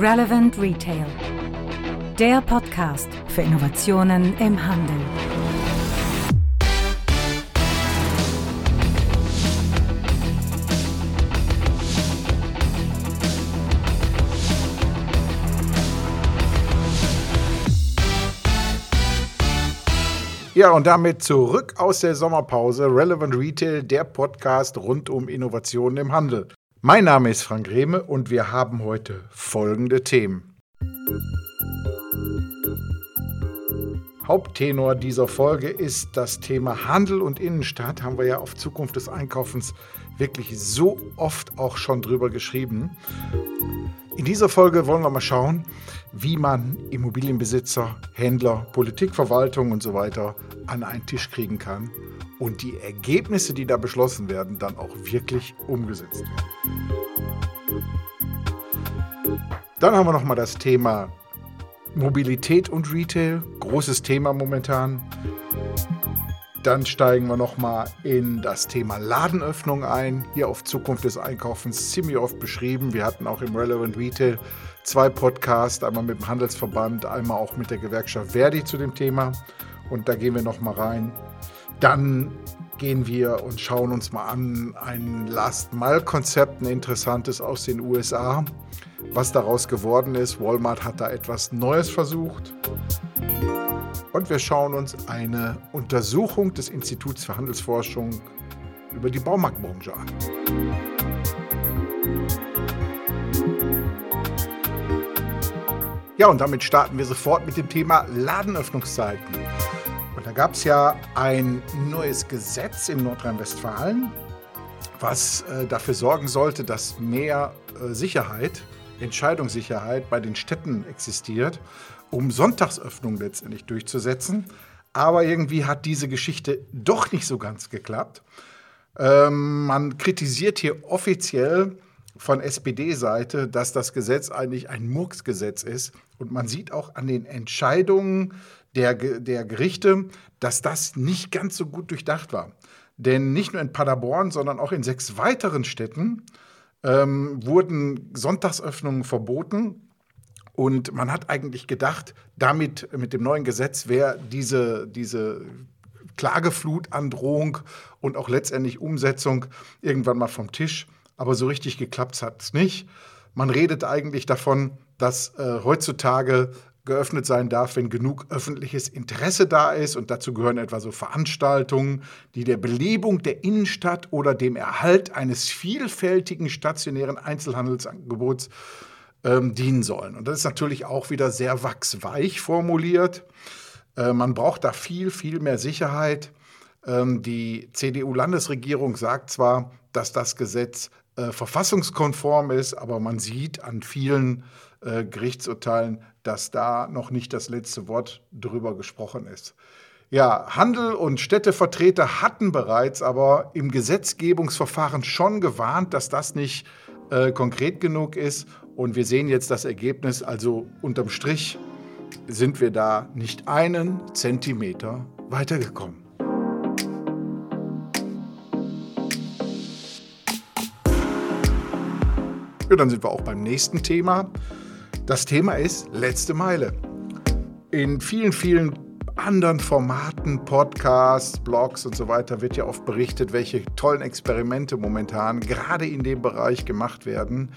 Relevant Retail. Der Podcast für Innovationen im Handel. Ja, und damit zurück aus der Sommerpause. Relevant Retail, der Podcast rund um Innovationen im Handel. Mein Name ist Frank Rehme und wir haben heute folgende Themen. Haupttenor dieser Folge ist das Thema Handel und Innenstadt. Haben wir ja auf Zukunft des Einkaufens wirklich so oft auch schon drüber geschrieben. In dieser Folge wollen wir mal schauen, wie man Immobilienbesitzer, Händler, Politik, Verwaltung und so weiter an einen Tisch kriegen kann und die Ergebnisse, die da beschlossen werden, dann auch wirklich umgesetzt werden. Dann haben wir noch mal das Thema Mobilität und Retail, großes Thema momentan. Dann steigen wir noch mal in das Thema Ladenöffnung ein. Hier auf Zukunft des Einkaufens ziemlich oft beschrieben. Wir hatten auch im Relevant Retail zwei Podcasts, einmal mit dem Handelsverband, einmal auch mit der Gewerkschaft Verdi zu dem Thema. Und da gehen wir noch mal rein. Dann gehen wir und schauen uns mal an ein Last-Mile-Konzept, ein interessantes aus den USA. Was daraus geworden ist, Walmart hat da etwas Neues versucht. Und wir schauen uns eine Untersuchung des Instituts für Handelsforschung über die Baumarktbranche an. Ja, und damit starten wir sofort mit dem Thema Ladenöffnungszeiten. Und da gab es ja ein neues Gesetz in Nordrhein-Westfalen, was äh, dafür sorgen sollte, dass mehr äh, Sicherheit, Entscheidungssicherheit bei den Städten existiert, um Sonntagsöffnung letztendlich durchzusetzen. Aber irgendwie hat diese Geschichte doch nicht so ganz geklappt. Ähm, man kritisiert hier offiziell von SPD-Seite, dass das Gesetz eigentlich ein Murksgesetz ist. Und man sieht auch an den Entscheidungen der, der Gerichte, dass das nicht ganz so gut durchdacht war. Denn nicht nur in Paderborn, sondern auch in sechs weiteren Städten ähm, wurden Sonntagsöffnungen verboten. Und man hat eigentlich gedacht, damit mit dem neuen Gesetz wäre diese, diese Klageflutandrohung und auch letztendlich Umsetzung irgendwann mal vom Tisch. Aber so richtig geklappt hat es nicht. Man redet eigentlich davon, dass äh, heutzutage geöffnet sein darf, wenn genug öffentliches Interesse da ist. Und dazu gehören etwa so Veranstaltungen, die der Belebung der Innenstadt oder dem Erhalt eines vielfältigen stationären Einzelhandelsangebots ähm, dienen sollen. Und das ist natürlich auch wieder sehr wachsweich formuliert. Äh, man braucht da viel, viel mehr Sicherheit. Ähm, die CDU-Landesregierung sagt zwar, dass das Gesetz äh, verfassungskonform ist, aber man sieht an vielen äh, Gerichtsurteilen, dass da noch nicht das letzte Wort drüber gesprochen ist. Ja, Handel und Städtevertreter hatten bereits aber im Gesetzgebungsverfahren schon gewarnt, dass das nicht äh, konkret genug ist. Und wir sehen jetzt das Ergebnis. Also unterm Strich sind wir da nicht einen Zentimeter weitergekommen. Ja, dann sind wir auch beim nächsten Thema. Das Thema ist letzte Meile. In vielen, vielen anderen Formaten, Podcasts, Blogs und so weiter wird ja oft berichtet, welche tollen Experimente momentan gerade in dem Bereich gemacht werden.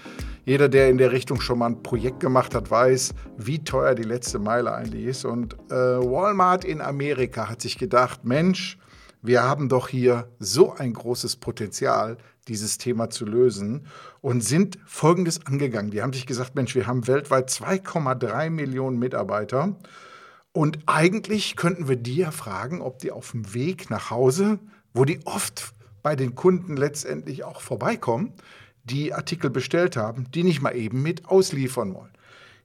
Jeder, der in der Richtung schon mal ein Projekt gemacht hat, weiß, wie teuer die letzte Meile eigentlich ist. Und äh, Walmart in Amerika hat sich gedacht, Mensch, wir haben doch hier so ein großes Potenzial, dieses Thema zu lösen und sind Folgendes angegangen. Die haben sich gesagt, Mensch, wir haben weltweit 2,3 Millionen Mitarbeiter und eigentlich könnten wir die ja fragen, ob die auf dem Weg nach Hause, wo die oft bei den Kunden letztendlich auch vorbeikommen, die Artikel bestellt haben, die nicht mal eben mit ausliefern wollen.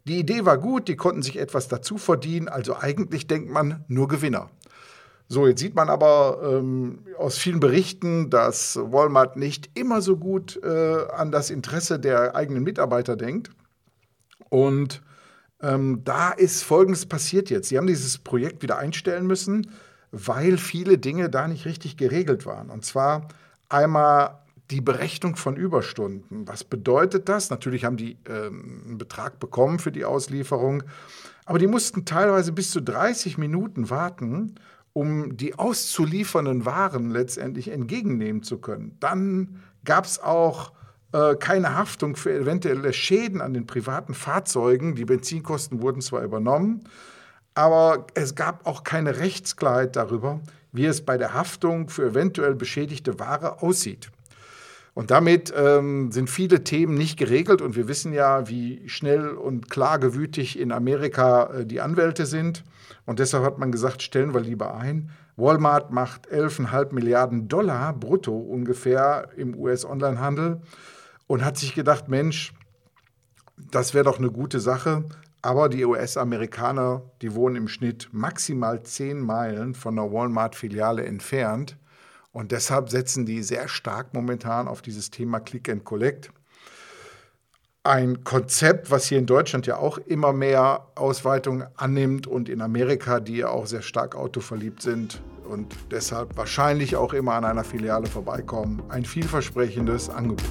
Die Idee war gut, die konnten sich etwas dazu verdienen, also eigentlich denkt man nur Gewinner. So, jetzt sieht man aber ähm, aus vielen Berichten, dass Walmart nicht immer so gut äh, an das Interesse der eigenen Mitarbeiter denkt. Und ähm, da ist Folgendes passiert jetzt. Sie haben dieses Projekt wieder einstellen müssen, weil viele Dinge da nicht richtig geregelt waren. Und zwar einmal die Berechnung von Überstunden. Was bedeutet das? Natürlich haben die ähm, einen Betrag bekommen für die Auslieferung, aber die mussten teilweise bis zu 30 Minuten warten, um die auszuliefernden Waren letztendlich entgegennehmen zu können. Dann gab es auch äh, keine Haftung für eventuelle Schäden an den privaten Fahrzeugen. Die Benzinkosten wurden zwar übernommen, aber es gab auch keine Rechtsklarheit darüber, wie es bei der Haftung für eventuell beschädigte Ware aussieht. Und damit ähm, sind viele Themen nicht geregelt und wir wissen ja, wie schnell und klagewütig in Amerika äh, die Anwälte sind. Und deshalb hat man gesagt, stellen wir lieber ein. Walmart macht 11,5 Milliarden Dollar brutto ungefähr im US-Onlinehandel und hat sich gedacht, Mensch, das wäre doch eine gute Sache. Aber die US-Amerikaner, die wohnen im Schnitt maximal 10 Meilen von einer Walmart-Filiale entfernt. Und deshalb setzen die sehr stark momentan auf dieses Thema Click and Collect. Ein Konzept, was hier in Deutschland ja auch immer mehr Ausweitung annimmt und in Amerika, die ja auch sehr stark autoverliebt sind und deshalb wahrscheinlich auch immer an einer Filiale vorbeikommen. Ein vielversprechendes Angebot.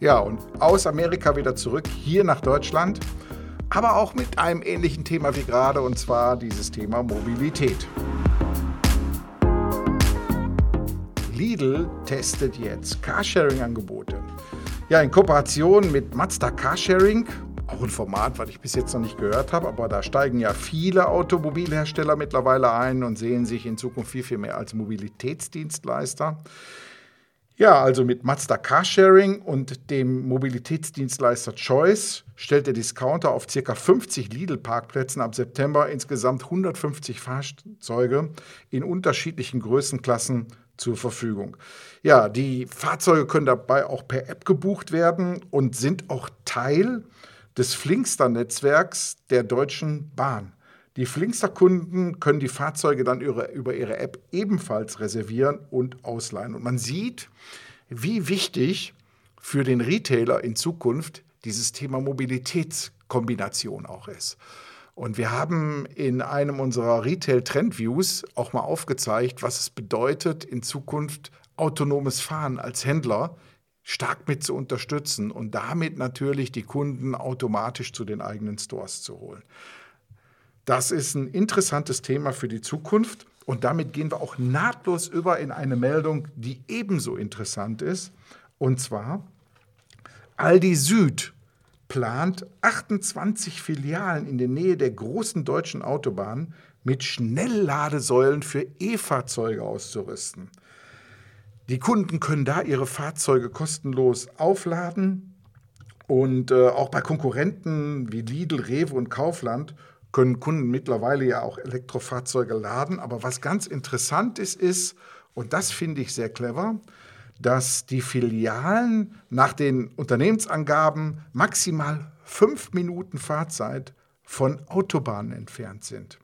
Ja, und aus Amerika wieder zurück hier nach Deutschland aber auch mit einem ähnlichen Thema wie gerade, und zwar dieses Thema Mobilität. Lidl testet jetzt Carsharing-Angebote. Ja, in Kooperation mit Mazda Carsharing, auch ein Format, was ich bis jetzt noch nicht gehört habe, aber da steigen ja viele Automobilhersteller mittlerweile ein und sehen sich in Zukunft viel, viel mehr als Mobilitätsdienstleister. Ja, also mit Mazda Carsharing und dem Mobilitätsdienstleister Choice stellt der Discounter auf ca. 50 Lidl-Parkplätzen ab September insgesamt 150 Fahrzeuge in unterschiedlichen Größenklassen zur Verfügung. Ja, die Fahrzeuge können dabei auch per App gebucht werden und sind auch Teil des Flinkster-Netzwerks der Deutschen Bahn. Die Flinkster-Kunden können die Fahrzeuge dann über, über ihre App ebenfalls reservieren und ausleihen. Und man sieht, wie wichtig für den Retailer in Zukunft dieses Thema Mobilitätskombination auch ist. Und wir haben in einem unserer Retail-Trend-Views auch mal aufgezeigt, was es bedeutet, in Zukunft autonomes Fahren als Händler stark mit zu unterstützen und damit natürlich die Kunden automatisch zu den eigenen Stores zu holen. Das ist ein interessantes Thema für die Zukunft. Und damit gehen wir auch nahtlos über in eine Meldung, die ebenso interessant ist. Und zwar, Aldi Süd plant 28 Filialen in der Nähe der großen deutschen Autobahnen mit Schnellladesäulen für E-Fahrzeuge auszurüsten. Die Kunden können da ihre Fahrzeuge kostenlos aufladen und äh, auch bei Konkurrenten wie Lidl, Rewe und Kaufland können Kunden mittlerweile ja auch Elektrofahrzeuge laden. Aber was ganz interessant ist, ist, und das finde ich sehr clever, dass die Filialen nach den Unternehmensangaben maximal fünf Minuten Fahrzeit von Autobahnen entfernt sind.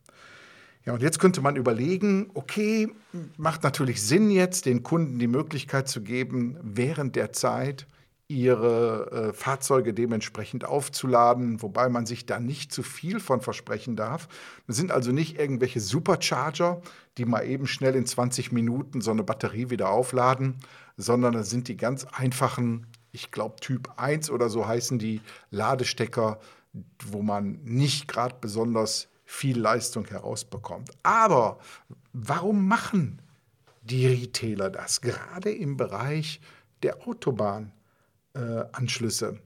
Ja, und jetzt könnte man überlegen, okay, macht natürlich Sinn jetzt, den Kunden die Möglichkeit zu geben, während der Zeit ihre äh, Fahrzeuge dementsprechend aufzuladen, wobei man sich da nicht zu viel von versprechen darf. Das sind also nicht irgendwelche Supercharger, die mal eben schnell in 20 Minuten so eine Batterie wieder aufladen, sondern das sind die ganz einfachen, ich glaube Typ 1 oder so heißen die Ladestecker, wo man nicht gerade besonders viel Leistung herausbekommt. Aber warum machen die Retailer das? Gerade im Bereich der Autobahn äh, Anschlüsse.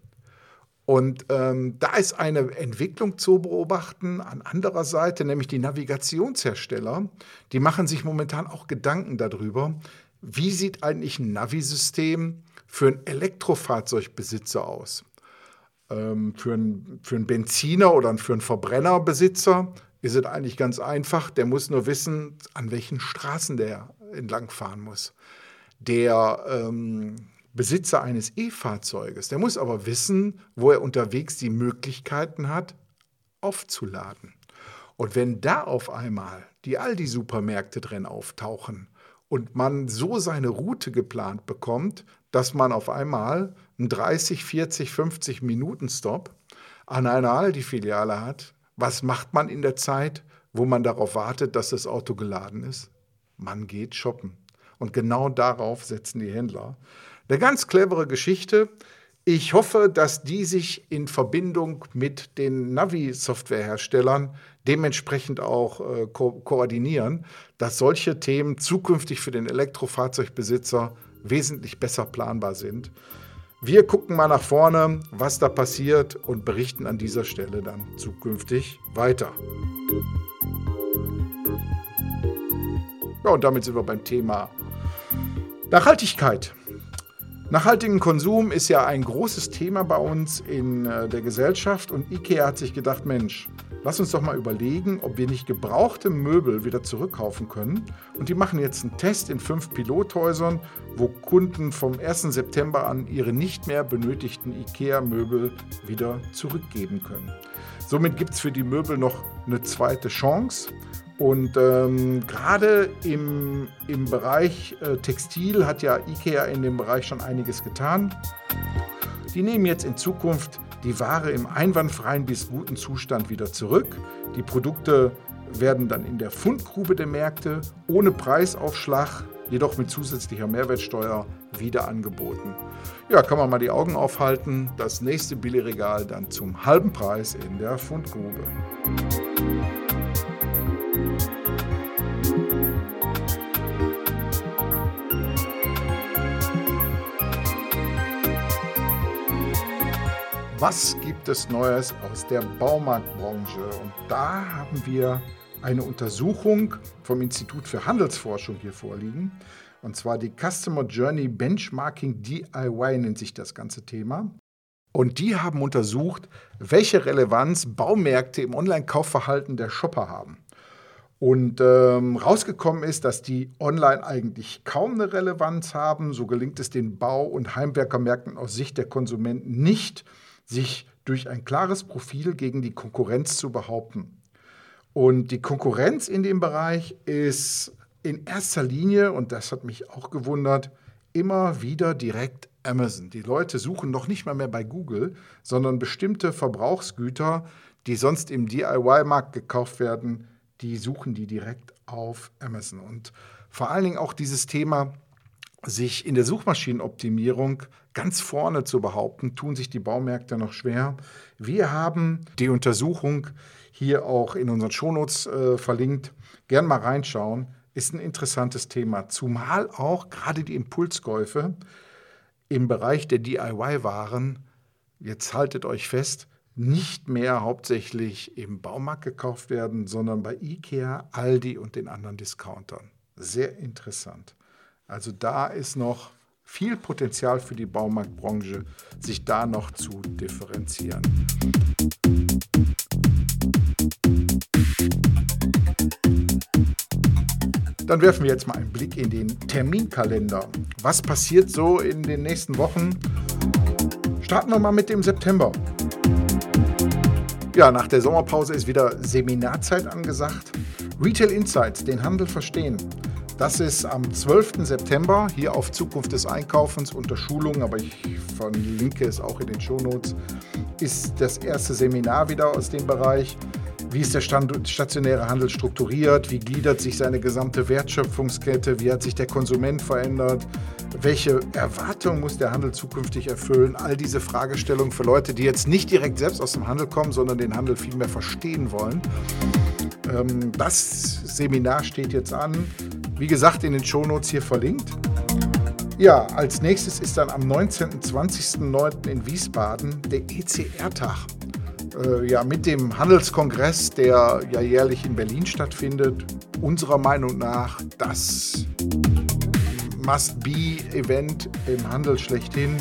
Und ähm, da ist eine Entwicklung zu beobachten an anderer Seite, nämlich die Navigationshersteller. Die machen sich momentan auch Gedanken darüber, wie sieht eigentlich ein Navisystem für einen Elektrofahrzeugbesitzer aus. Ähm, für, einen, für einen Benziner oder für einen Verbrennerbesitzer ist es eigentlich ganz einfach. Der muss nur wissen, an welchen Straßen der entlangfahren muss. Der ähm, Besitzer eines E-Fahrzeuges, der muss aber wissen, wo er unterwegs die Möglichkeiten hat, aufzuladen. Und wenn da auf einmal die Aldi-Supermärkte drin auftauchen und man so seine Route geplant bekommt, dass man auf einmal einen 30, 40, 50 Minuten Stop an einer Aldi-Filiale hat, was macht man in der Zeit, wo man darauf wartet, dass das Auto geladen ist? Man geht shoppen. Und genau darauf setzen die Händler. Eine ganz clevere Geschichte. Ich hoffe, dass die sich in Verbindung mit den Navi-Softwareherstellern dementsprechend auch äh, ko koordinieren, dass solche Themen zukünftig für den Elektrofahrzeugbesitzer wesentlich besser planbar sind. Wir gucken mal nach vorne, was da passiert und berichten an dieser Stelle dann zukünftig weiter. Ja, und damit sind wir beim Thema Nachhaltigkeit. Nachhaltigen Konsum ist ja ein großes Thema bei uns in äh, der Gesellschaft und IKEA hat sich gedacht, Mensch, lass uns doch mal überlegen, ob wir nicht gebrauchte Möbel wieder zurückkaufen können. Und die machen jetzt einen Test in fünf Pilothäusern, wo Kunden vom 1. September an ihre nicht mehr benötigten IKEA-Möbel wieder zurückgeben können. Somit gibt es für die Möbel noch eine zweite Chance. Und ähm, gerade im, im Bereich äh, Textil hat ja IKEA in dem Bereich schon einiges getan. Die nehmen jetzt in Zukunft die Ware im einwandfreien bis guten Zustand wieder zurück. Die Produkte werden dann in der Fundgrube der Märkte ohne Preisaufschlag, jedoch mit zusätzlicher Mehrwertsteuer wieder angeboten. Ja, kann man mal die Augen aufhalten. Das nächste Billigregal dann zum halben Preis in der Fundgrube. Was gibt es Neues aus der Baumarktbranche? Und da haben wir eine Untersuchung vom Institut für Handelsforschung hier vorliegen. Und zwar die Customer Journey Benchmarking DIY nennt sich das ganze Thema. Und die haben untersucht, welche Relevanz Baumärkte im Online-Kaufverhalten der Shopper haben. Und ähm, rausgekommen ist, dass die online eigentlich kaum eine Relevanz haben. So gelingt es den Bau- und Heimwerkermärkten aus Sicht der Konsumenten nicht, sich durch ein klares Profil gegen die Konkurrenz zu behaupten. Und die Konkurrenz in dem Bereich ist in erster Linie, und das hat mich auch gewundert, immer wieder direkt Amazon. Die Leute suchen noch nicht mal mehr bei Google, sondern bestimmte Verbrauchsgüter, die sonst im DIY-Markt gekauft werden, die suchen die direkt auf Amazon. Und vor allen Dingen auch dieses Thema, sich in der Suchmaschinenoptimierung ganz vorne zu behaupten, tun sich die Baumärkte noch schwer. Wir haben die Untersuchung hier auch in unseren Shownotes äh, verlinkt. Gern mal reinschauen. Ist ein interessantes Thema. Zumal auch gerade die Impulskäufe im Bereich der DIY-Waren, jetzt haltet euch fest, nicht mehr hauptsächlich im Baumarkt gekauft werden, sondern bei IKEA, Aldi und den anderen Discountern. Sehr interessant. Also da ist noch viel Potenzial für die Baumarktbranche, sich da noch zu differenzieren. Dann werfen wir jetzt mal einen Blick in den Terminkalender. Was passiert so in den nächsten Wochen? Starten wir mal mit dem September. Ja, nach der Sommerpause ist wieder Seminarzeit angesagt. Retail Insights, den Handel verstehen. Das ist am 12. September hier auf Zukunft des Einkaufens unter Schulung, aber ich verlinke es auch in den Shownotes, ist das erste Seminar wieder aus dem Bereich. Wie ist der stationäre Handel strukturiert? Wie gliedert sich seine gesamte Wertschöpfungskette? Wie hat sich der Konsument verändert? Welche Erwartungen muss der Handel zukünftig erfüllen? All diese Fragestellungen für Leute, die jetzt nicht direkt selbst aus dem Handel kommen, sondern den Handel viel mehr verstehen wollen. Ähm, das Seminar steht jetzt an. Wie gesagt, in den Shownotes hier verlinkt. Ja, als nächstes ist dann am 19. und 20.09. in Wiesbaden der ECR-Tag. Äh, ja, mit dem Handelskongress, der ja jährlich in Berlin stattfindet. Unserer Meinung nach das Must-Be-Event im Handel schlechthin.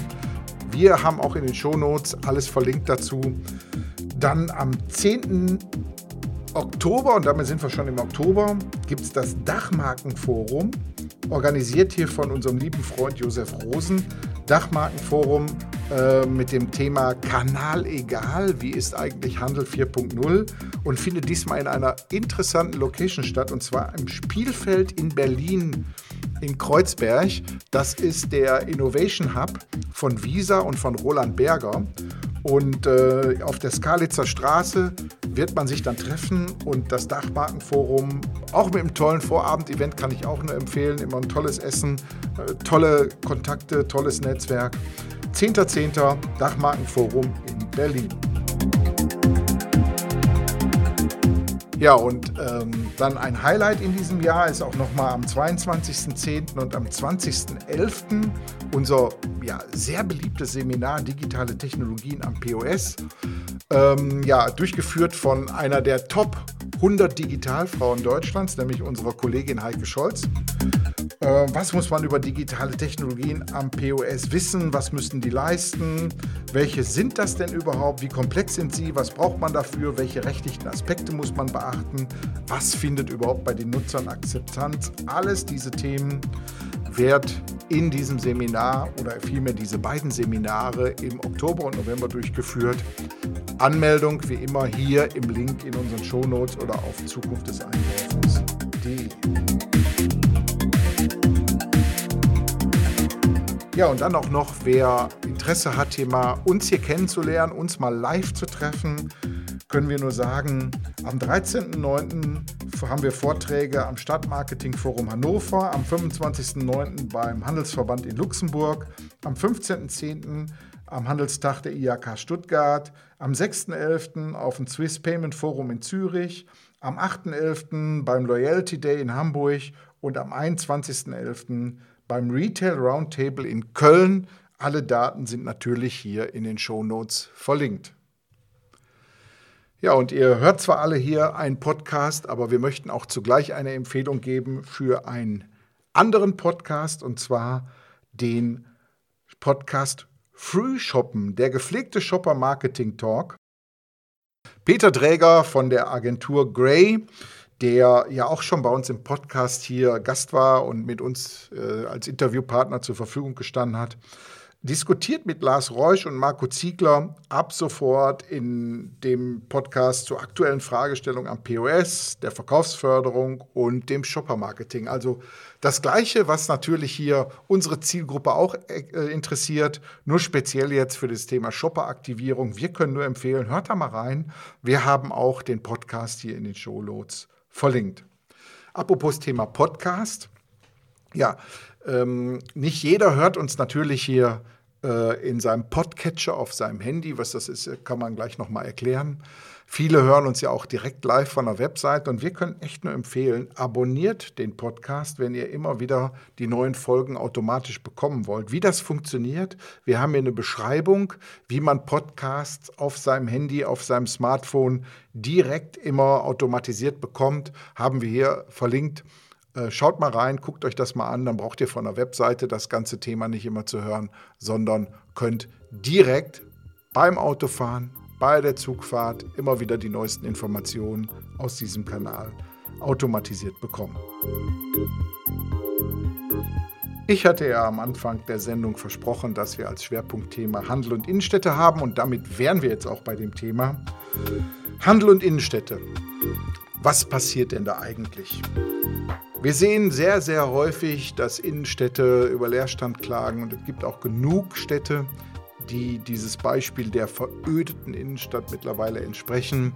Wir haben auch in den Shownotes alles verlinkt dazu. Dann am 10. Oktober, und damit sind wir schon im Oktober, gibt es das Dachmarkenforum, organisiert hier von unserem lieben Freund Josef Rosen. Dachmarkenforum äh, mit dem Thema Kanal egal, wie ist eigentlich Handel 4.0 und findet diesmal in einer interessanten Location statt, und zwar im Spielfeld in Berlin in Kreuzberg. Das ist der Innovation Hub von Visa und von Roland Berger. Und äh, auf der Skalitzer Straße wird man sich dann treffen und das Dachmarkenforum, auch mit einem tollen Vorabend-Event kann ich auch nur empfehlen, immer ein tolles Essen, äh, tolle Kontakte, tolles Netzwerk. 10.10. Dachmarkenforum in Berlin. Ja, und ähm, dann ein Highlight in diesem Jahr ist auch nochmal am 22.10. und am 20.11. unser ja, sehr beliebtes Seminar Digitale Technologien am POS. Ähm, ja, durchgeführt von einer der Top 100 Digitalfrauen Deutschlands, nämlich unserer Kollegin Heike Scholz. Äh, was muss man über digitale Technologien am POS wissen? Was müssen die leisten? Welche sind das denn überhaupt? Wie komplex sind sie? Was braucht man dafür? Welche rechtlichen Aspekte muss man beachten? Was findet überhaupt bei den Nutzern Akzeptanz? Alles diese Themen wird in diesem Seminar oder vielmehr diese beiden Seminare im Oktober und November durchgeführt. Anmeldung wie immer hier im Link in unseren Shownotes oder auf Zukunft des Einkaufens.de. Ja, und dann auch noch, wer Interesse hat, hier mal uns hier kennenzulernen, uns mal live zu treffen, können wir nur sagen, am 13.09. haben wir Vorträge am Stadtmarketingforum Hannover, am 25.09. beim Handelsverband in Luxemburg, am 15.10. am Handelstag der IHK Stuttgart, am 6.11. auf dem Swiss Payment Forum in Zürich, am 8.11. beim Loyalty Day in Hamburg und am 21.11 beim Retail Roundtable in Köln. Alle Daten sind natürlich hier in den Show Notes verlinkt. Ja, und ihr hört zwar alle hier einen Podcast, aber wir möchten auch zugleich eine Empfehlung geben für einen anderen Podcast und zwar den Podcast Früh Shoppen, der gepflegte Shopper Marketing Talk. Peter Träger von der Agentur Gray der ja auch schon bei uns im Podcast hier Gast war und mit uns äh, als Interviewpartner zur Verfügung gestanden hat, diskutiert mit Lars Reusch und Marco Ziegler ab sofort in dem Podcast zur aktuellen Fragestellung am POS, der Verkaufsförderung und dem Shopper-Marketing. Also das Gleiche, was natürlich hier unsere Zielgruppe auch äh, interessiert, nur speziell jetzt für das Thema Shopper-Aktivierung. Wir können nur empfehlen, hört da mal rein. Wir haben auch den Podcast hier in den Showloads verlinkt. Apropos Thema Podcast. Ja, ähm, nicht jeder hört uns natürlich hier äh, in seinem Podcatcher auf seinem Handy. Was das ist, kann man gleich nochmal erklären. Viele hören uns ja auch direkt live von der Website und wir können echt nur empfehlen, abonniert den Podcast, wenn ihr immer wieder die neuen Folgen automatisch bekommen wollt. Wie das funktioniert, wir haben hier eine Beschreibung, wie man Podcasts auf seinem Handy, auf seinem Smartphone direkt immer automatisiert bekommt, haben wir hier verlinkt. Äh, schaut mal rein, guckt euch das mal an, dann braucht ihr von der Webseite das ganze Thema nicht immer zu hören, sondern könnt direkt beim Autofahren, bei der Zugfahrt immer wieder die neuesten Informationen aus diesem Kanal automatisiert bekommen. Ich hatte ja am Anfang der Sendung versprochen, dass wir als Schwerpunktthema Handel und Innenstädte haben und damit wären wir jetzt auch bei dem Thema Handel und Innenstädte. Was passiert denn da eigentlich? Wir sehen sehr, sehr häufig, dass Innenstädte über Leerstand klagen und es gibt auch genug Städte, die dieses Beispiel der verödeten Innenstadt mittlerweile entsprechen.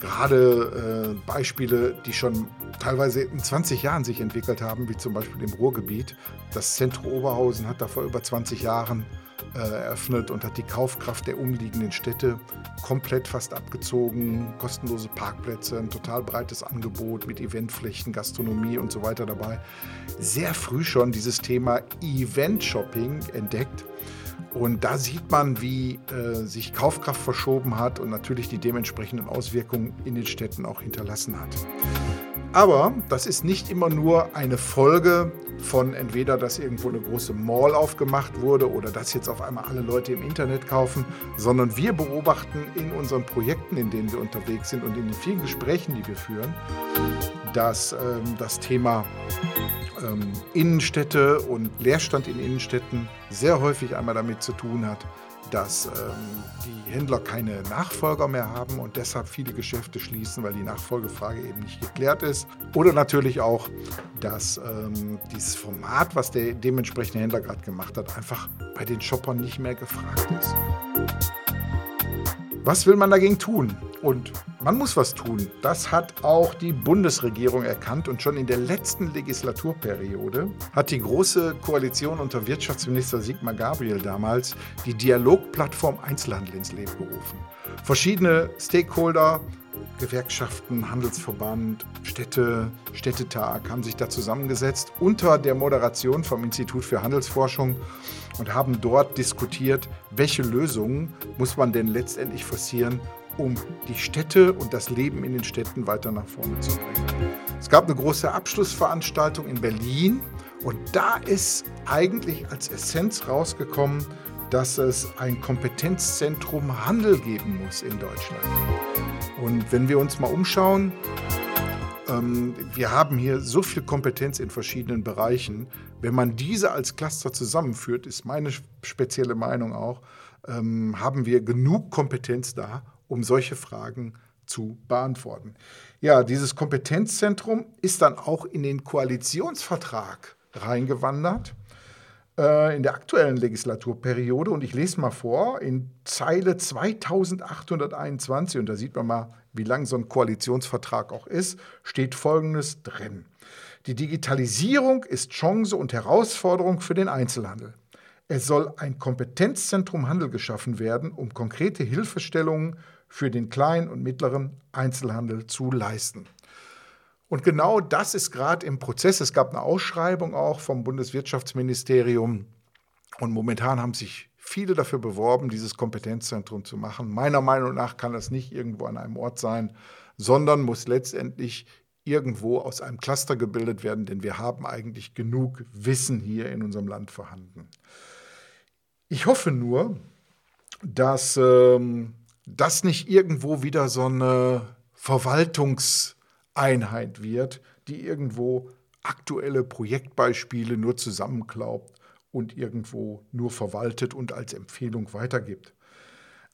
Gerade äh, Beispiele, die schon teilweise in 20 Jahren sich entwickelt haben, wie zum Beispiel im Ruhrgebiet. Das Zentrum Oberhausen hat da vor über 20 Jahren eröffnet und hat die Kaufkraft der umliegenden Städte komplett fast abgezogen. Kostenlose Parkplätze, ein total breites Angebot mit Eventflächen, Gastronomie und so weiter dabei. Sehr früh schon dieses Thema Event-Shopping entdeckt und da sieht man, wie äh, sich Kaufkraft verschoben hat und natürlich die dementsprechenden Auswirkungen in den Städten auch hinterlassen hat. Aber das ist nicht immer nur eine Folge von entweder, dass irgendwo eine große Mall aufgemacht wurde oder dass jetzt auf einmal alle Leute im Internet kaufen, sondern wir beobachten in unseren Projekten, in denen wir unterwegs sind und in den vielen Gesprächen, die wir führen, dass ähm, das Thema ähm, Innenstädte und Leerstand in Innenstädten sehr häufig einmal damit zu tun hat, dass ähm, die Händler keine Nachfolger mehr haben und deshalb viele Geschäfte schließen, weil die Nachfolgefrage eben nicht geklärt ist. Oder natürlich auch, dass ähm, dieses Format, was der dementsprechende Händler gerade gemacht hat, einfach bei den Shoppern nicht mehr gefragt ist. Was will man dagegen tun? Und Man muss was tun. Das hat auch die Bundesregierung erkannt und schon in der letzten Legislaturperiode hat die Große Koalition unter Wirtschaftsminister Sigmar Gabriel damals die Dialogplattform Einzelhandel ins Leben gerufen. Verschiedene Stakeholder, Gewerkschaften, Handelsverband, Städte, Städtetag haben sich da zusammengesetzt unter der Moderation vom Institut für Handelsforschung und haben dort diskutiert, welche Lösungen muss man denn letztendlich forcieren, um die Städte und das Leben in den Städten weiter nach vorne zu bringen. Es gab eine große Abschlussveranstaltung in Berlin und da ist eigentlich als Essenz rausgekommen, dass es ein Kompetenzzentrum Handel geben muss in Deutschland. Und wenn wir uns mal umschauen, ähm, wir haben hier so viel Kompetenz in verschiedenen Bereichen. Wenn man diese als Cluster zusammenführt, ist meine spezielle Meinung auch, ähm, haben wir genug Kompetenz da, um solche Fragen zu beantworten. Ja, dieses Kompetenzzentrum ist dann auch in den Koalitionsvertrag reingewandert äh, in der aktuellen Legislaturperiode. Und ich lese mal vor, in Zeile 2821, und da sieht man mal, wie lang so ein Koalitionsvertrag auch ist, steht Folgendes drin. Die Digitalisierung ist Chance und Herausforderung für den Einzelhandel. Es soll ein Kompetenzzentrum Handel geschaffen werden, um konkrete Hilfestellungen für den kleinen und mittleren Einzelhandel zu leisten. Und genau das ist gerade im Prozess. Es gab eine Ausschreibung auch vom Bundeswirtschaftsministerium und momentan haben sich viele dafür beworben, dieses Kompetenzzentrum zu machen. Meiner Meinung nach kann das nicht irgendwo an einem Ort sein, sondern muss letztendlich irgendwo aus einem Cluster gebildet werden, denn wir haben eigentlich genug Wissen hier in unserem Land vorhanden. Ich hoffe nur, dass ähm, das nicht irgendwo wieder so eine Verwaltungseinheit wird, die irgendwo aktuelle Projektbeispiele nur zusammenklaubt und irgendwo nur verwaltet und als Empfehlung weitergibt.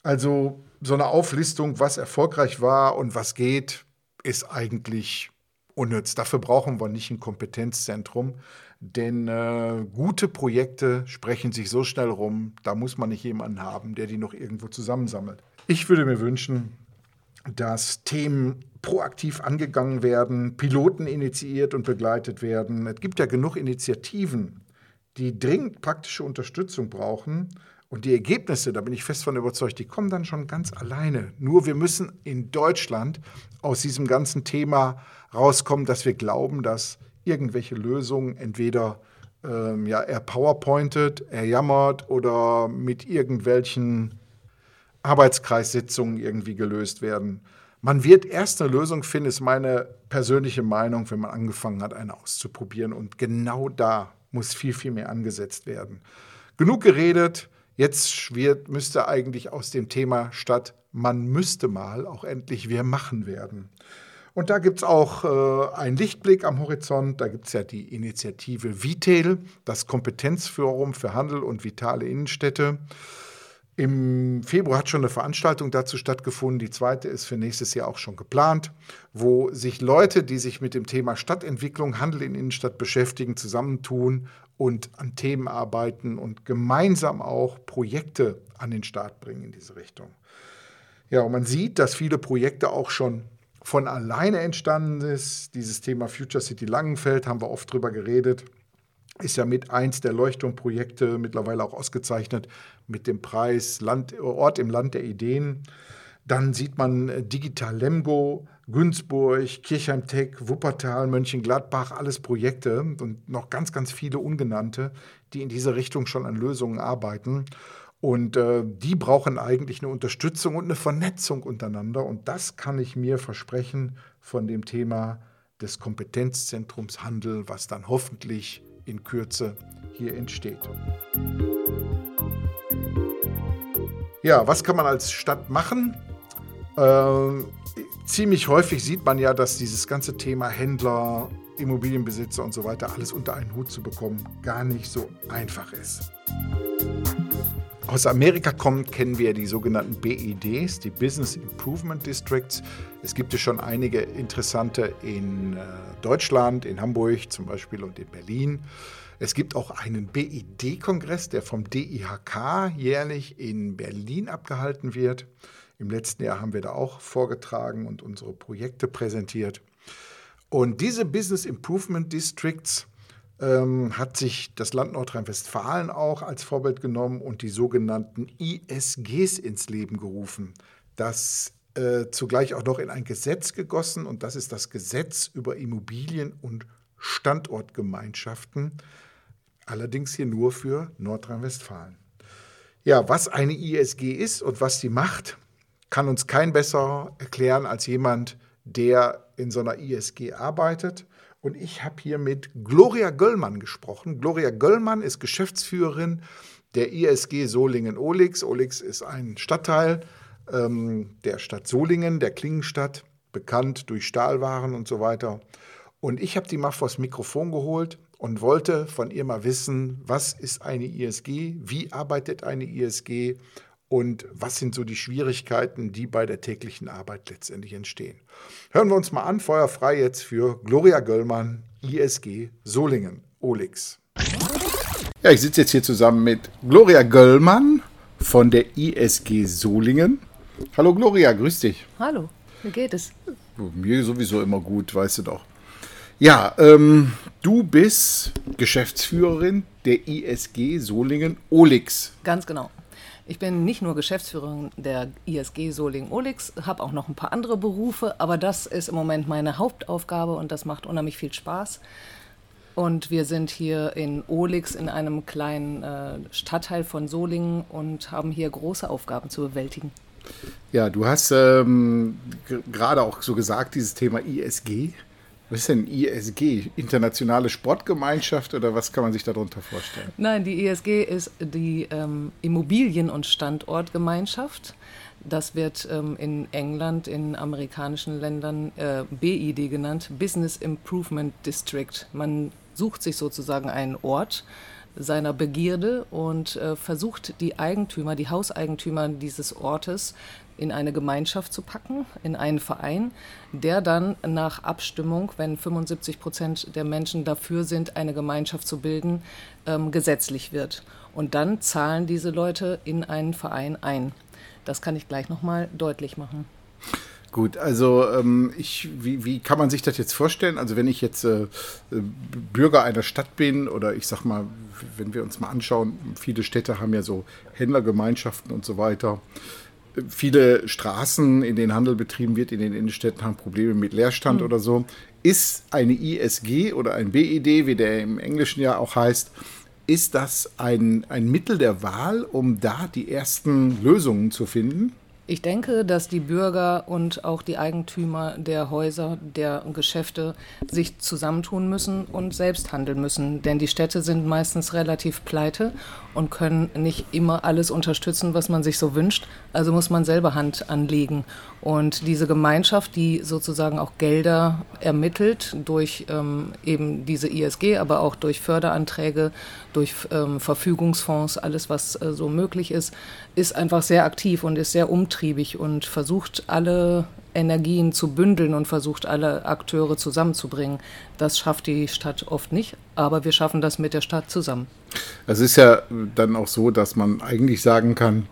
Also so eine Auflistung, was erfolgreich war und was geht, ist eigentlich unnütz. Dafür brauchen wir nicht ein Kompetenzzentrum, denn äh, gute Projekte sprechen sich so schnell rum, da muss man nicht jemanden haben, der die noch irgendwo zusammensammelt. Ich würde mir wünschen, dass Themen proaktiv angegangen werden, Piloten initiiert und begleitet werden. Es gibt ja genug Initiativen, die dringend praktische Unterstützung brauchen. Und die Ergebnisse, da bin ich fest von überzeugt, die kommen dann schon ganz alleine. Nur wir müssen in Deutschland aus diesem ganzen Thema rauskommen, dass wir glauben, dass irgendwelche Lösungen entweder ähm, ja, er powerpointet, er jammert oder mit irgendwelchen Arbeitskreissitzungen irgendwie gelöst werden. Man wird erst eine Lösung finden, ist meine persönliche Meinung, wenn man angefangen hat, eine auszuprobieren. Und genau da muss viel, viel mehr angesetzt werden. Genug geredet. Jetzt wird, müsste eigentlich aus dem Thema statt man müsste mal auch endlich wir machen werden. Und da gibt es auch äh, einen Lichtblick am Horizont. Da gibt es ja die Initiative Vitel, das Kompetenzforum für Handel und vitale Innenstädte. Im Februar hat schon eine Veranstaltung dazu stattgefunden. Die zweite ist für nächstes Jahr auch schon geplant, wo sich Leute, die sich mit dem Thema Stadtentwicklung, Handel in Innenstadt beschäftigen, zusammentun und an Themen arbeiten und gemeinsam auch Projekte an den Start bringen in diese Richtung. Ja, und man sieht, dass viele Projekte auch schon von alleine entstanden ist. Dieses Thema Future City Langenfeld haben wir oft drüber geredet ist ja mit eins der Leuchtturmprojekte mittlerweile auch ausgezeichnet mit dem Preis Land, Ort im Land der Ideen. Dann sieht man äh, Digital Lemgo, Günzburg, Kirchheim-Tech, Wuppertal, Mönchengladbach, alles Projekte und noch ganz, ganz viele ungenannte, die in diese Richtung schon an Lösungen arbeiten. Und äh, die brauchen eigentlich eine Unterstützung und eine Vernetzung untereinander. Und das kann ich mir versprechen von dem Thema des Kompetenzzentrums Handel, was dann hoffentlich in Kürze hier entsteht. Ja, was kann man als Stadt machen? Äh, ziemlich häufig sieht man ja, dass dieses ganze Thema Händler, Immobilienbesitzer und so weiter alles unter einen Hut zu bekommen gar nicht so einfach ist. Aus Amerika kommen, kennen wir die sogenannten BEDs, die Business Improvement Districts. Es gibt ja schon einige interessante in äh, Deutschland, in Hamburg zum Beispiel und in Berlin. Es gibt auch einen BED-Kongress, der vom DIHK jährlich in Berlin abgehalten wird. Im letzten Jahr haben wir da auch vorgetragen und unsere Projekte präsentiert. Und diese Business Improvement Districts ähm, hat sich das Land Nordrhein-Westfalen auch als Vorbild genommen und die sogenannten ISGs ins Leben gerufen. Das äh, zugleich auch noch in ein Gesetz gegossen und das ist das Gesetz über Immobilien- und Standortgemeinschaften, allerdings hier nur für Nordrhein-Westfalen. Ja, was eine ISG ist und was sie macht, kann uns kein besser erklären als jemand, der in so einer ISG arbeitet. Und ich habe hier mit Gloria Göllmann gesprochen. Gloria Göllmann ist Geschäftsführerin der ISG Solingen-Olix. Olix ist ein Stadtteil ähm, der Stadt Solingen, der Klingenstadt, bekannt durch Stahlwaren und so weiter. Und ich habe die mal vors Mikrofon geholt und wollte von ihr mal wissen, was ist eine ISG, wie arbeitet eine ISG und was sind so die Schwierigkeiten, die bei der täglichen Arbeit letztendlich entstehen. Hören wir uns mal an, feuerfrei jetzt für Gloria Göllmann, ISG Solingen, Olix. Ja, ich sitze jetzt hier zusammen mit Gloria Göllmann von der ISG Solingen. Hallo Gloria, grüß dich. Hallo, wie geht es? Mir sowieso immer gut, weißt du doch. Ja, ähm, du bist Geschäftsführerin der ISG Solingen Olix. Ganz genau. Ich bin nicht nur Geschäftsführerin der ISG Solingen-Olix, habe auch noch ein paar andere Berufe, aber das ist im Moment meine Hauptaufgabe und das macht unheimlich viel Spaß. Und wir sind hier in Olix in einem kleinen äh, Stadtteil von Solingen und haben hier große Aufgaben zu bewältigen. Ja, du hast ähm, gerade auch so gesagt, dieses Thema ISG. Was ist denn ISG? Internationale Sportgemeinschaft oder was kann man sich darunter vorstellen? Nein, die ISG ist die ähm, Immobilien- und Standortgemeinschaft. Das wird ähm, in England, in amerikanischen Ländern äh, BID genannt, Business Improvement District. Man sucht sich sozusagen einen Ort seiner Begierde und äh, versucht die Eigentümer, die Hauseigentümer dieses Ortes in eine Gemeinschaft zu packen, in einen Verein, der dann nach Abstimmung, wenn 75 Prozent der Menschen dafür sind, eine Gemeinschaft zu bilden, ähm, gesetzlich wird. Und dann zahlen diese Leute in einen Verein ein. Das kann ich gleich nochmal deutlich machen. Gut, also ähm, ich, wie, wie kann man sich das jetzt vorstellen? Also wenn ich jetzt äh, Bürger einer Stadt bin oder ich sag mal, wenn wir uns mal anschauen, viele Städte haben ja so Händlergemeinschaften und so weiter. Viele Straßen, in denen Handel betrieben wird, in den Innenstädten haben Probleme mit Leerstand mhm. oder so. Ist eine ISG oder ein BED, wie der im Englischen ja auch heißt, ist das ein, ein Mittel der Wahl, um da die ersten Lösungen zu finden? Ich denke, dass die Bürger und auch die Eigentümer der Häuser, der Geschäfte sich zusammentun müssen und selbst handeln müssen. Denn die Städte sind meistens relativ pleite und können nicht immer alles unterstützen, was man sich so wünscht. Also muss man selber Hand anlegen. Und diese Gemeinschaft, die sozusagen auch Gelder ermittelt durch ähm, eben diese ISG, aber auch durch Förderanträge, durch ähm, Verfügungsfonds, alles was äh, so möglich ist, ist einfach sehr aktiv und ist sehr umtriebig und versucht alle Energien zu bündeln und versucht alle Akteure zusammenzubringen. Das schafft die Stadt oft nicht, aber wir schaffen das mit der Stadt zusammen. Es ist ja dann auch so, dass man eigentlich sagen kann,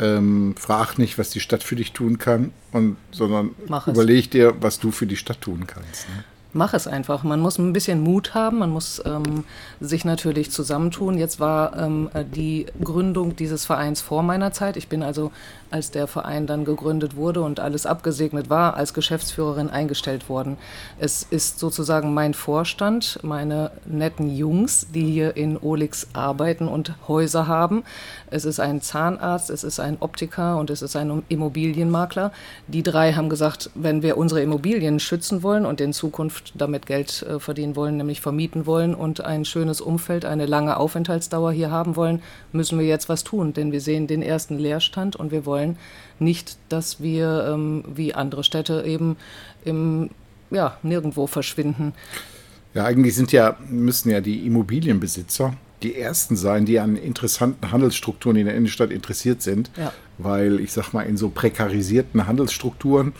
ähm, frag nicht, was die Stadt für dich tun kann, und, sondern überleg dir, was du für die Stadt tun kannst. Ne? Mach es einfach. Man muss ein bisschen Mut haben, man muss ähm, sich natürlich zusammentun. Jetzt war ähm, die Gründung dieses Vereins vor meiner Zeit. Ich bin also, als der Verein dann gegründet wurde und alles abgesegnet war, als Geschäftsführerin eingestellt worden. Es ist sozusagen mein Vorstand, meine netten Jungs, die hier in Olix arbeiten und Häuser haben. Es ist ein Zahnarzt, es ist ein Optiker und es ist ein Immobilienmakler. Die drei haben gesagt, wenn wir unsere Immobilien schützen wollen und in Zukunft Zukunft damit Geld äh, verdienen wollen, nämlich vermieten wollen und ein schönes Umfeld, eine lange Aufenthaltsdauer hier haben wollen, müssen wir jetzt was tun. Denn wir sehen den ersten Leerstand und wir wollen nicht, dass wir ähm, wie andere Städte eben im, ja, nirgendwo verschwinden. Ja, eigentlich sind ja, müssen ja die Immobilienbesitzer die ersten sein, die an interessanten Handelsstrukturen in der Innenstadt interessiert sind. Ja. Weil ich sag mal, in so prekarisierten Handelsstrukturen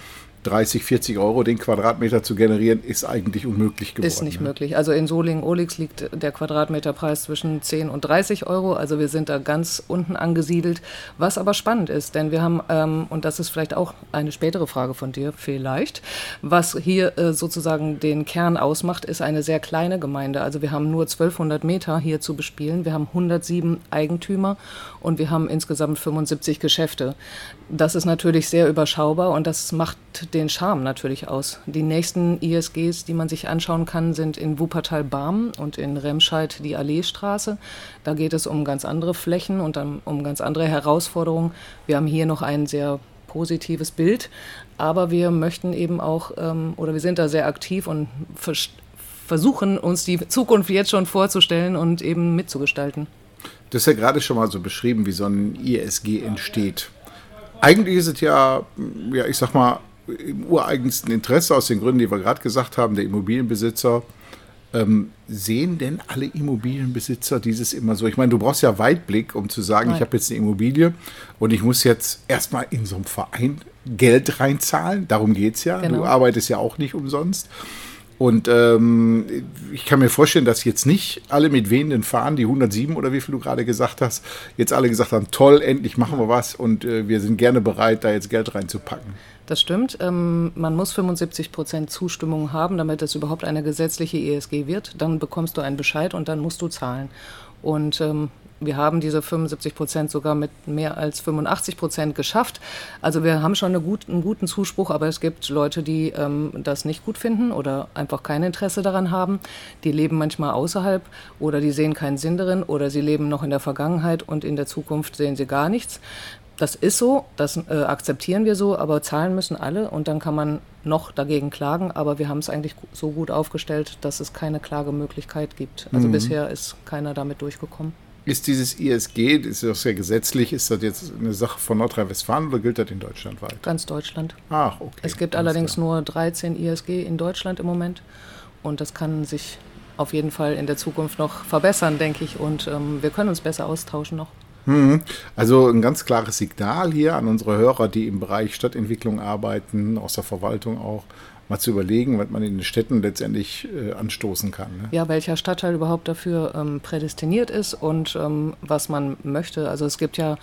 30, 40 Euro den Quadratmeter zu generieren, ist eigentlich unmöglich geworden. Ist nicht ne? möglich. Also in Solingen-Olix liegt der Quadratmeterpreis zwischen 10 und 30 Euro. Also wir sind da ganz unten angesiedelt. Was aber spannend ist, denn wir haben, ähm, und das ist vielleicht auch eine spätere Frage von dir, vielleicht, was hier äh, sozusagen den Kern ausmacht, ist eine sehr kleine Gemeinde. Also wir haben nur 1200 Meter hier zu bespielen. Wir haben 107 Eigentümer und wir haben insgesamt 75 Geschäfte. Das ist natürlich sehr überschaubar und das macht den Charme natürlich aus. Die nächsten ISGs, die man sich anschauen kann, sind in Wuppertal-Barm und in Remscheid die Alleestraße. Da geht es um ganz andere Flächen und um ganz andere Herausforderungen. Wir haben hier noch ein sehr positives Bild, aber wir möchten eben auch, ähm, oder wir sind da sehr aktiv und vers versuchen uns die Zukunft jetzt schon vorzustellen und eben mitzugestalten. Du hast ja gerade schon mal so beschrieben, wie so ein ISG entsteht. Eigentlich ist es ja, ja, ich sag mal, im ureigensten Interesse aus den Gründen, die wir gerade gesagt haben, der Immobilienbesitzer. Ähm, sehen denn alle Immobilienbesitzer dieses immer so? Ich meine, du brauchst ja Weitblick, um zu sagen, Nein. ich habe jetzt eine Immobilie und ich muss jetzt erstmal in so einem Verein Geld reinzahlen. Darum geht es ja. Genau. Du arbeitest ja auch nicht umsonst. Und ähm, ich kann mir vorstellen, dass jetzt nicht alle mit wehenden Fahnen, die 107 oder wie viel du gerade gesagt hast, jetzt alle gesagt haben, toll, endlich machen wir was und äh, wir sind gerne bereit, da jetzt Geld reinzupacken. Das stimmt. Ähm, man muss 75 Prozent Zustimmung haben, damit es überhaupt eine gesetzliche ESG wird. Dann bekommst du einen Bescheid und dann musst du zahlen. Und ähm, wir haben diese 75 Prozent sogar mit mehr als 85 Prozent geschafft. Also wir haben schon eine gut, einen guten Zuspruch, aber es gibt Leute, die ähm, das nicht gut finden oder einfach kein Interesse daran haben. Die leben manchmal außerhalb oder die sehen keinen Sinn darin oder sie leben noch in der Vergangenheit und in der Zukunft sehen sie gar nichts. Das ist so, das äh, akzeptieren wir so, aber zahlen müssen alle und dann kann man noch dagegen klagen, aber wir haben es eigentlich so gut aufgestellt, dass es keine Klagemöglichkeit gibt. Also bisher ist keiner damit durchgekommen. Ist dieses ISG, das ist das ja gesetzlich, ist das jetzt eine Sache von Nordrhein-Westfalen oder gilt das in Deutschland weit? Ganz Deutschland. Ach, okay. Es gibt alles allerdings klar. nur 13 ISG in Deutschland im Moment und das kann sich auf jeden Fall in der Zukunft noch verbessern, denke ich. Und ähm, wir können uns besser austauschen noch. Mhm. Also ein ganz klares Signal hier an unsere Hörer, die im Bereich Stadtentwicklung arbeiten, aus der Verwaltung auch, mal zu überlegen, was man in den Städten letztendlich äh, anstoßen kann. Ne? Ja, welcher Stadtteil überhaupt dafür ähm, prädestiniert ist und ähm, was man möchte. Also es gibt ja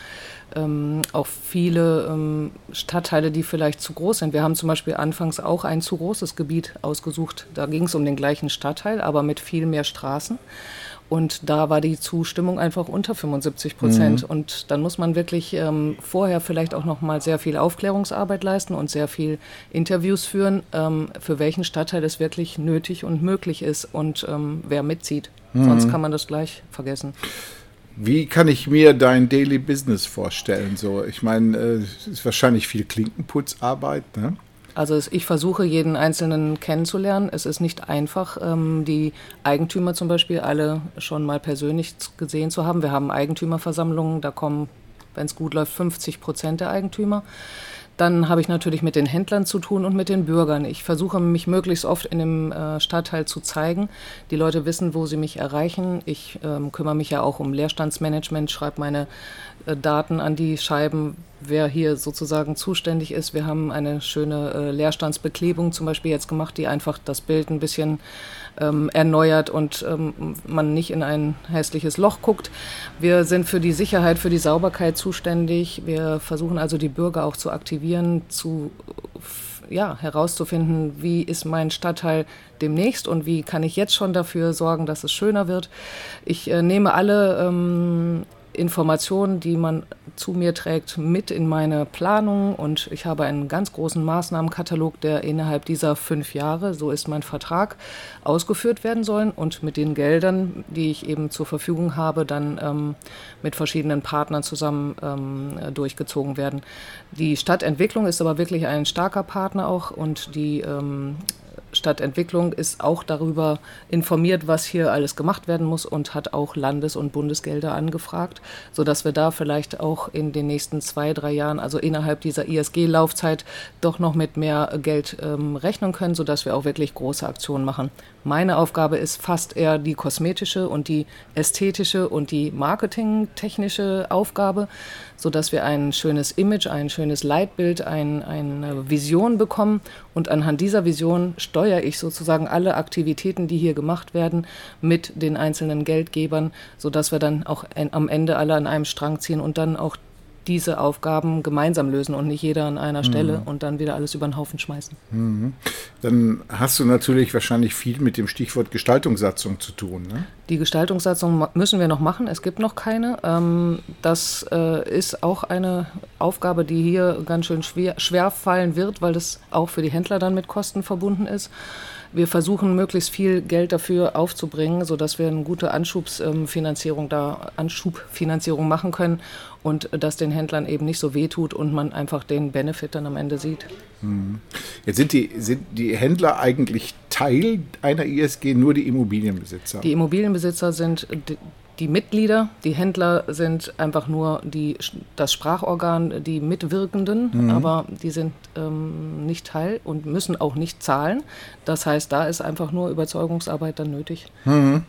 ähm, auch viele ähm, Stadtteile, die vielleicht zu groß sind. Wir haben zum Beispiel anfangs auch ein zu großes Gebiet ausgesucht. Da ging es um den gleichen Stadtteil, aber mit viel mehr Straßen. Und da war die Zustimmung einfach unter 75 Prozent. Und dann muss man wirklich ähm, vorher vielleicht auch noch mal sehr viel Aufklärungsarbeit leisten und sehr viel Interviews führen, ähm, für welchen Stadtteil es wirklich nötig und möglich ist und ähm, wer mitzieht. Sonst kann man das gleich vergessen. Wie kann ich mir dein Daily Business vorstellen? So, ich meine, äh, es ist wahrscheinlich viel Klinkenputzarbeit, ne? Also ich versuche jeden Einzelnen kennenzulernen. Es ist nicht einfach, ähm, die Eigentümer zum Beispiel alle schon mal persönlich gesehen zu haben. Wir haben Eigentümerversammlungen, da kommen, wenn es gut läuft, 50 Prozent der Eigentümer. Dann habe ich natürlich mit den Händlern zu tun und mit den Bürgern. Ich versuche mich möglichst oft in dem äh, Stadtteil zu zeigen. Die Leute wissen, wo sie mich erreichen. Ich ähm, kümmere mich ja auch um Leerstandsmanagement, schreibe meine Daten an die Scheiben, wer hier sozusagen zuständig ist. Wir haben eine schöne äh, Leerstandsbeklebung zum Beispiel jetzt gemacht, die einfach das Bild ein bisschen ähm, erneuert und ähm, man nicht in ein hässliches Loch guckt. Wir sind für die Sicherheit, für die Sauberkeit zuständig. Wir versuchen also die Bürger auch zu aktivieren, zu ja, herauszufinden, wie ist mein Stadtteil demnächst und wie kann ich jetzt schon dafür sorgen, dass es schöner wird. Ich äh, nehme alle ähm, Informationen, die man zu mir trägt, mit in meine Planung. Und ich habe einen ganz großen Maßnahmenkatalog, der innerhalb dieser fünf Jahre, so ist mein Vertrag, ausgeführt werden sollen. Und mit den Geldern, die ich eben zur Verfügung habe, dann ähm, mit verschiedenen Partnern zusammen ähm, durchgezogen werden. Die Stadtentwicklung ist aber wirklich ein starker Partner auch. Und die ähm, Stadtentwicklung ist auch darüber informiert, was hier alles gemacht werden muss und hat auch Landes- und Bundesgelder angefragt, sodass wir da vielleicht auch in den nächsten zwei, drei Jahren, also innerhalb dieser ISG-Laufzeit, doch noch mit mehr Geld ähm, rechnen können, sodass wir auch wirklich große Aktionen machen. Meine Aufgabe ist fast eher die kosmetische und die ästhetische und die marketingtechnische Aufgabe, sodass wir ein schönes Image, ein schönes Leitbild, ein, eine Vision bekommen. Und anhand dieser Vision steuere ich sozusagen alle Aktivitäten, die hier gemacht werden, mit den einzelnen Geldgebern, sodass wir dann auch am Ende alle an einem Strang ziehen und dann auch diese Aufgaben gemeinsam lösen und nicht jeder an einer Stelle mhm. und dann wieder alles über den Haufen schmeißen. Mhm. Dann hast du natürlich wahrscheinlich viel mit dem Stichwort Gestaltungssatzung zu tun. Ne? Die Gestaltungssatzung müssen wir noch machen. Es gibt noch keine. Ähm, das äh, ist auch eine Aufgabe, die hier ganz schön schwer, schwer fallen wird, weil das auch für die Händler dann mit Kosten verbunden ist. Wir versuchen möglichst viel Geld dafür aufzubringen, sodass wir eine gute Anschubsfinanzierung da Anschubfinanzierung machen können und das den Händlern eben nicht so wehtut und man einfach den Benefit dann am Ende sieht. Mhm. Jetzt sind die, sind die Händler eigentlich Teil einer ISG, nur die Immobilienbesitzer? Die Immobilienbesitzer sind die Mitglieder, die Händler sind einfach nur die, das Sprachorgan, die Mitwirkenden, mhm. aber die sind ähm, nicht Teil und müssen auch nicht zahlen. Das heißt, da ist einfach nur Überzeugungsarbeit dann nötig. Mhm.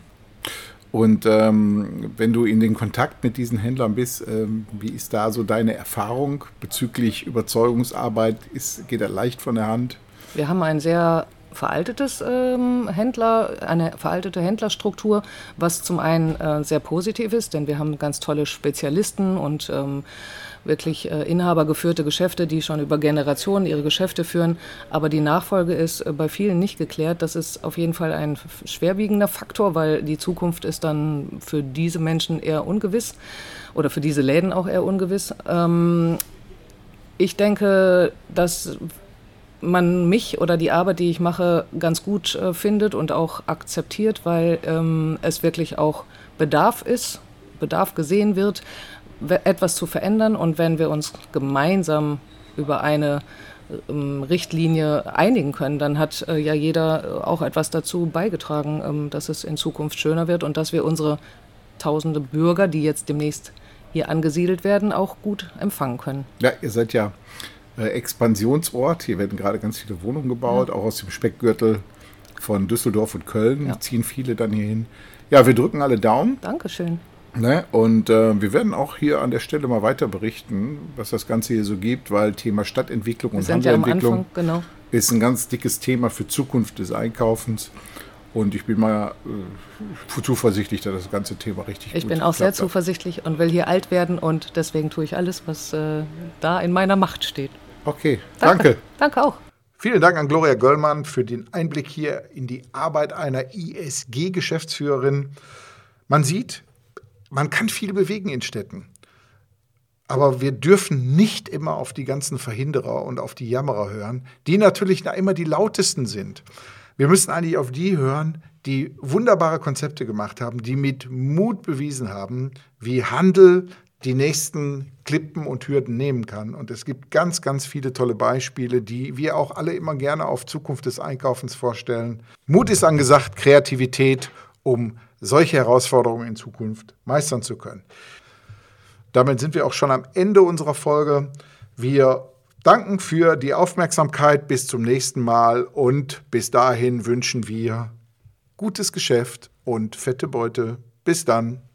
Und ähm, wenn du in den Kontakt mit diesen Händlern bist, ähm, wie ist da so deine Erfahrung bezüglich Überzeugungsarbeit? Ist, geht er leicht von der Hand? Wir haben ein sehr veraltetes ähm, Händler, eine veraltete Händlerstruktur, was zum einen äh, sehr positiv ist, denn wir haben ganz tolle Spezialisten und ähm, wirklich äh, inhabergeführte Geschäfte, die schon über Generationen ihre Geschäfte führen. Aber die Nachfolge ist äh, bei vielen nicht geklärt. Das ist auf jeden Fall ein schwerwiegender Faktor, weil die Zukunft ist dann für diese Menschen eher ungewiss oder für diese Läden auch eher ungewiss. Ähm, ich denke, dass man mich oder die Arbeit, die ich mache, ganz gut äh, findet und auch akzeptiert, weil ähm, es wirklich auch Bedarf ist, Bedarf gesehen wird, etwas zu verändern. Und wenn wir uns gemeinsam über eine ähm, Richtlinie einigen können, dann hat äh, ja jeder auch etwas dazu beigetragen, ähm, dass es in Zukunft schöner wird und dass wir unsere tausende Bürger, die jetzt demnächst hier angesiedelt werden, auch gut empfangen können. Ja, ihr seid ja äh, Expansionsort. Hier werden gerade ganz viele Wohnungen gebaut, ja. auch aus dem Speckgürtel von Düsseldorf und Köln ja. ziehen viele dann hier hin. Ja, wir drücken alle Daumen. Dankeschön. Ne? Und äh, wir werden auch hier an der Stelle mal weiter berichten, was das Ganze hier so gibt, weil Thema Stadtentwicklung wir und Handelsentwicklung ja genau. ist ein ganz dickes Thema für Zukunft des Einkaufens. Und ich bin mal äh, zuversichtlich, dass das ganze Thema richtig Ich bin auch sehr zuversichtlich und will hier alt werden und deswegen tue ich alles, was äh, da in meiner Macht steht. Okay, danke. Danke, auch. Vielen Dank an Gloria Göllmann für den Einblick hier in die Arbeit einer ISG-Geschäftsführerin. Man sieht, man kann viel bewegen in Städten. Aber wir dürfen nicht immer auf die ganzen Verhinderer und auf die Jammerer hören, die natürlich immer die lautesten sind. Wir müssen eigentlich auf die hören, die wunderbare Konzepte gemacht haben, die mit Mut bewiesen haben, wie Handel die nächsten Klippen und Hürden nehmen kann. Und es gibt ganz, ganz viele tolle Beispiele, die wir auch alle immer gerne auf Zukunft des Einkaufens vorstellen. Mut ist angesagt, Kreativität, um solche Herausforderungen in Zukunft meistern zu können. Damit sind wir auch schon am Ende unserer Folge. Wir danken für die Aufmerksamkeit. Bis zum nächsten Mal und bis dahin wünschen wir gutes Geschäft und fette Beute. Bis dann.